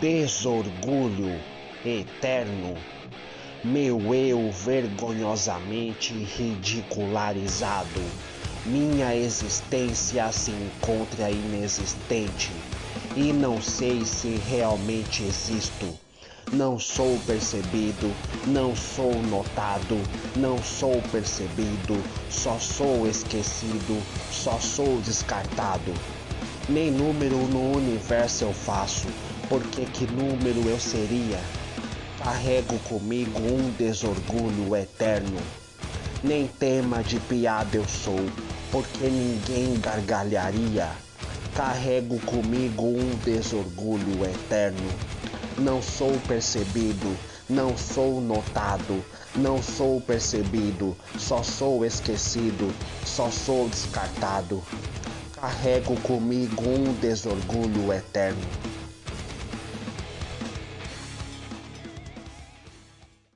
desorgulho eterno. Meu eu vergonhosamente ridicularizado. Minha existência se encontra inexistente e não sei se realmente existo. Não sou percebido, não sou notado, não sou percebido, só sou esquecido, só sou descartado. Nem número no universo eu faço, porque que número eu seria? Carrego comigo um desorgulho eterno. Nem tema de piada eu sou, porque ninguém gargalharia. Carrego comigo um desorgulho eterno. Não sou percebido, não sou notado, não sou percebido, só sou esquecido, só sou descartado. Carrego comigo um desorgulho eterno.